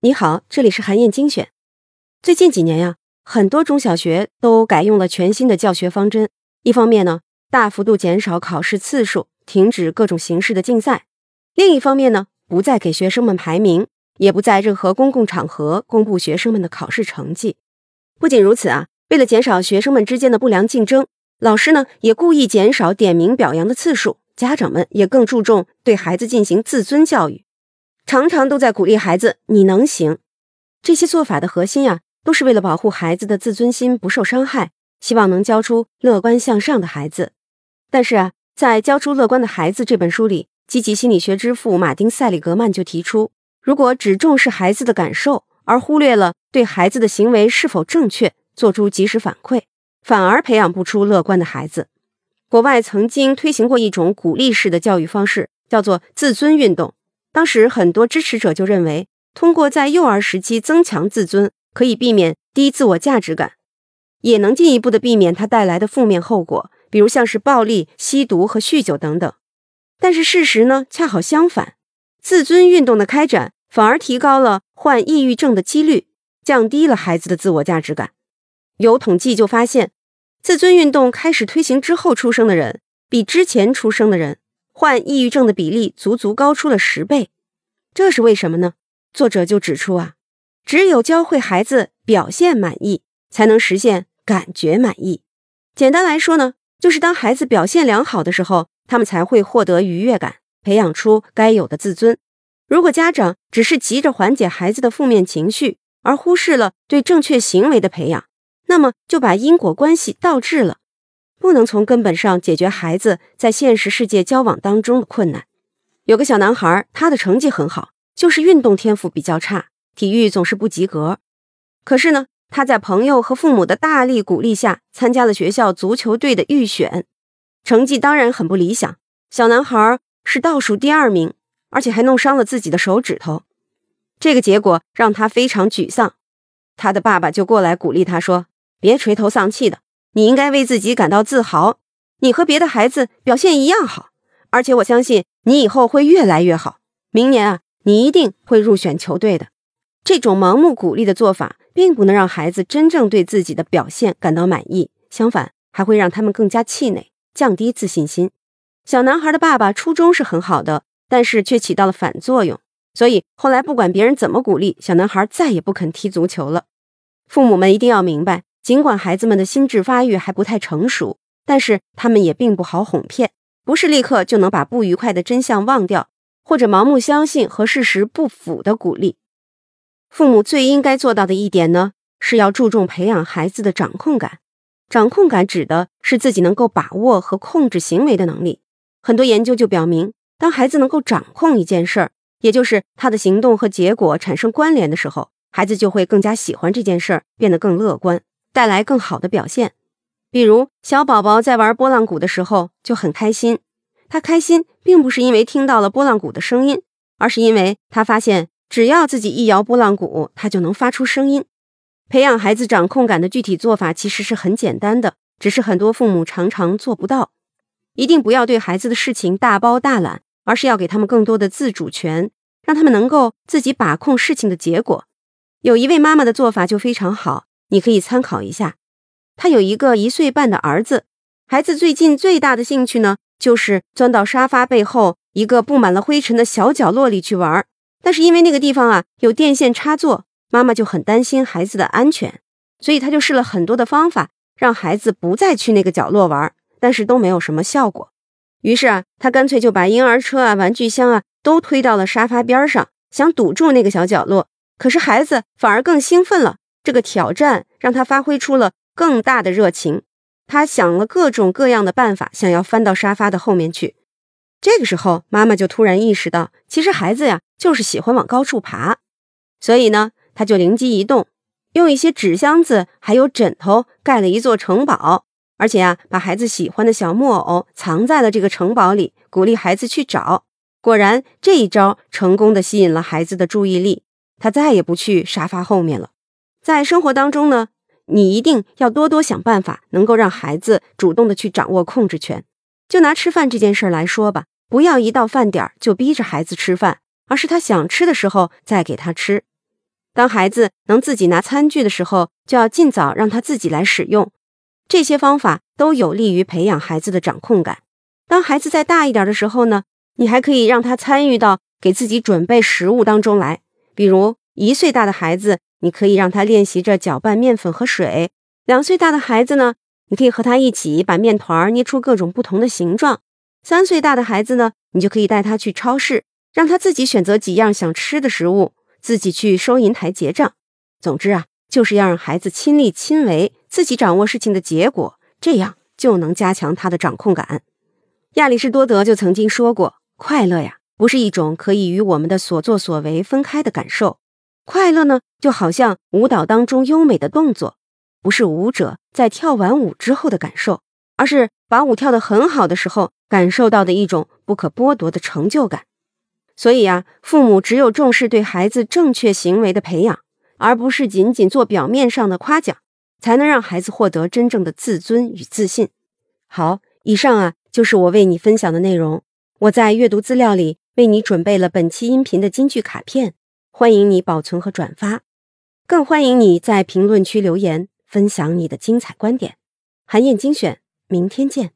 你好，这里是韩燕精选。最近几年呀，很多中小学都改用了全新的教学方针。一方面呢，大幅度减少考试次数，停止各种形式的竞赛；另一方面呢，不再给学生们排名，也不在任何公共场合公布学生们的考试成绩。不仅如此啊，为了减少学生们之间的不良竞争，老师呢也故意减少点名表扬的次数，家长们也更注重对孩子进行自尊教育。常常都在鼓励孩子“你能行”，这些做法的核心呀，都是为了保护孩子的自尊心不受伤害，希望能教出乐观向上的孩子。但是啊，在《教出乐观的孩子》这本书里，积极心理学之父马丁·塞里格曼就提出，如果只重视孩子的感受，而忽略了对孩子的行为是否正确做出及时反馈，反而培养不出乐观的孩子。国外曾经推行过一种鼓励式的教育方式，叫做自尊运动。当时很多支持者就认为，通过在幼儿时期增强自尊，可以避免低自我价值感，也能进一步的避免它带来的负面后果，比如像是暴力、吸毒和酗酒等等。但是事实呢，恰好相反，自尊运动的开展反而提高了患抑郁症的几率，降低了孩子的自我价值感。有统计就发现，自尊运动开始推行之后出生的人，比之前出生的人。患抑郁症的比例足足高出了十倍，这是为什么呢？作者就指出啊，只有教会孩子表现满意，才能实现感觉满意。简单来说呢，就是当孩子表现良好的时候，他们才会获得愉悦感，培养出该有的自尊。如果家长只是急着缓解孩子的负面情绪，而忽视了对正确行为的培养，那么就把因果关系倒置了。不能从根本上解决孩子在现实世界交往当中的困难。有个小男孩，他的成绩很好，就是运动天赋比较差，体育总是不及格。可是呢，他在朋友和父母的大力鼓励下，参加了学校足球队的预选，成绩当然很不理想。小男孩是倒数第二名，而且还弄伤了自己的手指头。这个结果让他非常沮丧。他的爸爸就过来鼓励他说：“别垂头丧气的。”你应该为自己感到自豪，你和别的孩子表现一样好，而且我相信你以后会越来越好。明年啊，你一定会入选球队的。这种盲目鼓励的做法，并不能让孩子真正对自己的表现感到满意，相反，还会让他们更加气馁，降低自信心。小男孩的爸爸初衷是很好的，但是却起到了反作用，所以后来不管别人怎么鼓励，小男孩再也不肯踢足球了。父母们一定要明白。尽管孩子们的心智发育还不太成熟，但是他们也并不好哄骗，不是立刻就能把不愉快的真相忘掉，或者盲目相信和事实不符的鼓励。父母最应该做到的一点呢，是要注重培养孩子的掌控感。掌控感指的是自己能够把握和控制行为的能力。很多研究就表明，当孩子能够掌控一件事儿，也就是他的行动和结果产生关联的时候，孩子就会更加喜欢这件事儿，变得更乐观。带来更好的表现，比如小宝宝在玩拨浪鼓的时候就很开心。他开心并不是因为听到了拨浪鼓的声音，而是因为他发现只要自己一摇拨浪鼓，他就能发出声音。培养孩子掌控感的具体做法其实是很简单的，只是很多父母常常做不到。一定不要对孩子的事情大包大揽，而是要给他们更多的自主权，让他们能够自己把控事情的结果。有一位妈妈的做法就非常好。你可以参考一下，他有一个一岁半的儿子，孩子最近最大的兴趣呢，就是钻到沙发背后一个布满了灰尘的小角落里去玩。但是因为那个地方啊有电线插座，妈妈就很担心孩子的安全，所以他就试了很多的方法，让孩子不再去那个角落玩，但是都没有什么效果。于是啊，他干脆就把婴儿车啊、玩具箱啊都推到了沙发边上，想堵住那个小角落。可是孩子反而更兴奋了。这个挑战让他发挥出了更大的热情，他想了各种各样的办法，想要翻到沙发的后面去。这个时候，妈妈就突然意识到，其实孩子呀就是喜欢往高处爬，所以呢，他就灵机一动，用一些纸箱子还有枕头盖了一座城堡，而且啊，把孩子喜欢的小木偶藏在了这个城堡里，鼓励孩子去找。果然，这一招成功的吸引了孩子的注意力，他再也不去沙发后面了。在生活当中呢，你一定要多多想办法，能够让孩子主动的去掌握控制权。就拿吃饭这件事儿来说吧，不要一到饭点儿就逼着孩子吃饭，而是他想吃的时候再给他吃。当孩子能自己拿餐具的时候，就要尽早让他自己来使用。这些方法都有利于培养孩子的掌控感。当孩子再大一点的时候呢，你还可以让他参与到给自己准备食物当中来。比如一岁大的孩子，你可以让他练习着搅拌面粉和水；两岁大的孩子呢，你可以和他一起把面团捏出各种不同的形状；三岁大的孩子呢，你就可以带他去超市，让他自己选择几样想吃的食物。自己去收银台结账。总之啊，就是要让孩子亲力亲为，自己掌握事情的结果，这样就能加强他的掌控感。亚里士多德就曾经说过：“快乐呀，不是一种可以与我们的所作所为分开的感受。快乐呢，就好像舞蹈当中优美的动作，不是舞者在跳完舞之后的感受，而是把舞跳得很好的时候感受到的一种不可剥夺的成就感。”所以呀，父母只有重视对孩子正确行为的培养，而不是仅仅做表面上的夸奖，才能让孩子获得真正的自尊与自信。好，以上啊就是我为你分享的内容。我在阅读资料里为你准备了本期音频的金句卡片，欢迎你保存和转发，更欢迎你在评论区留言分享你的精彩观点。韩燕精选，明天见。